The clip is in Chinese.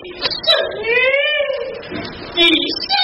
圣女，陛下。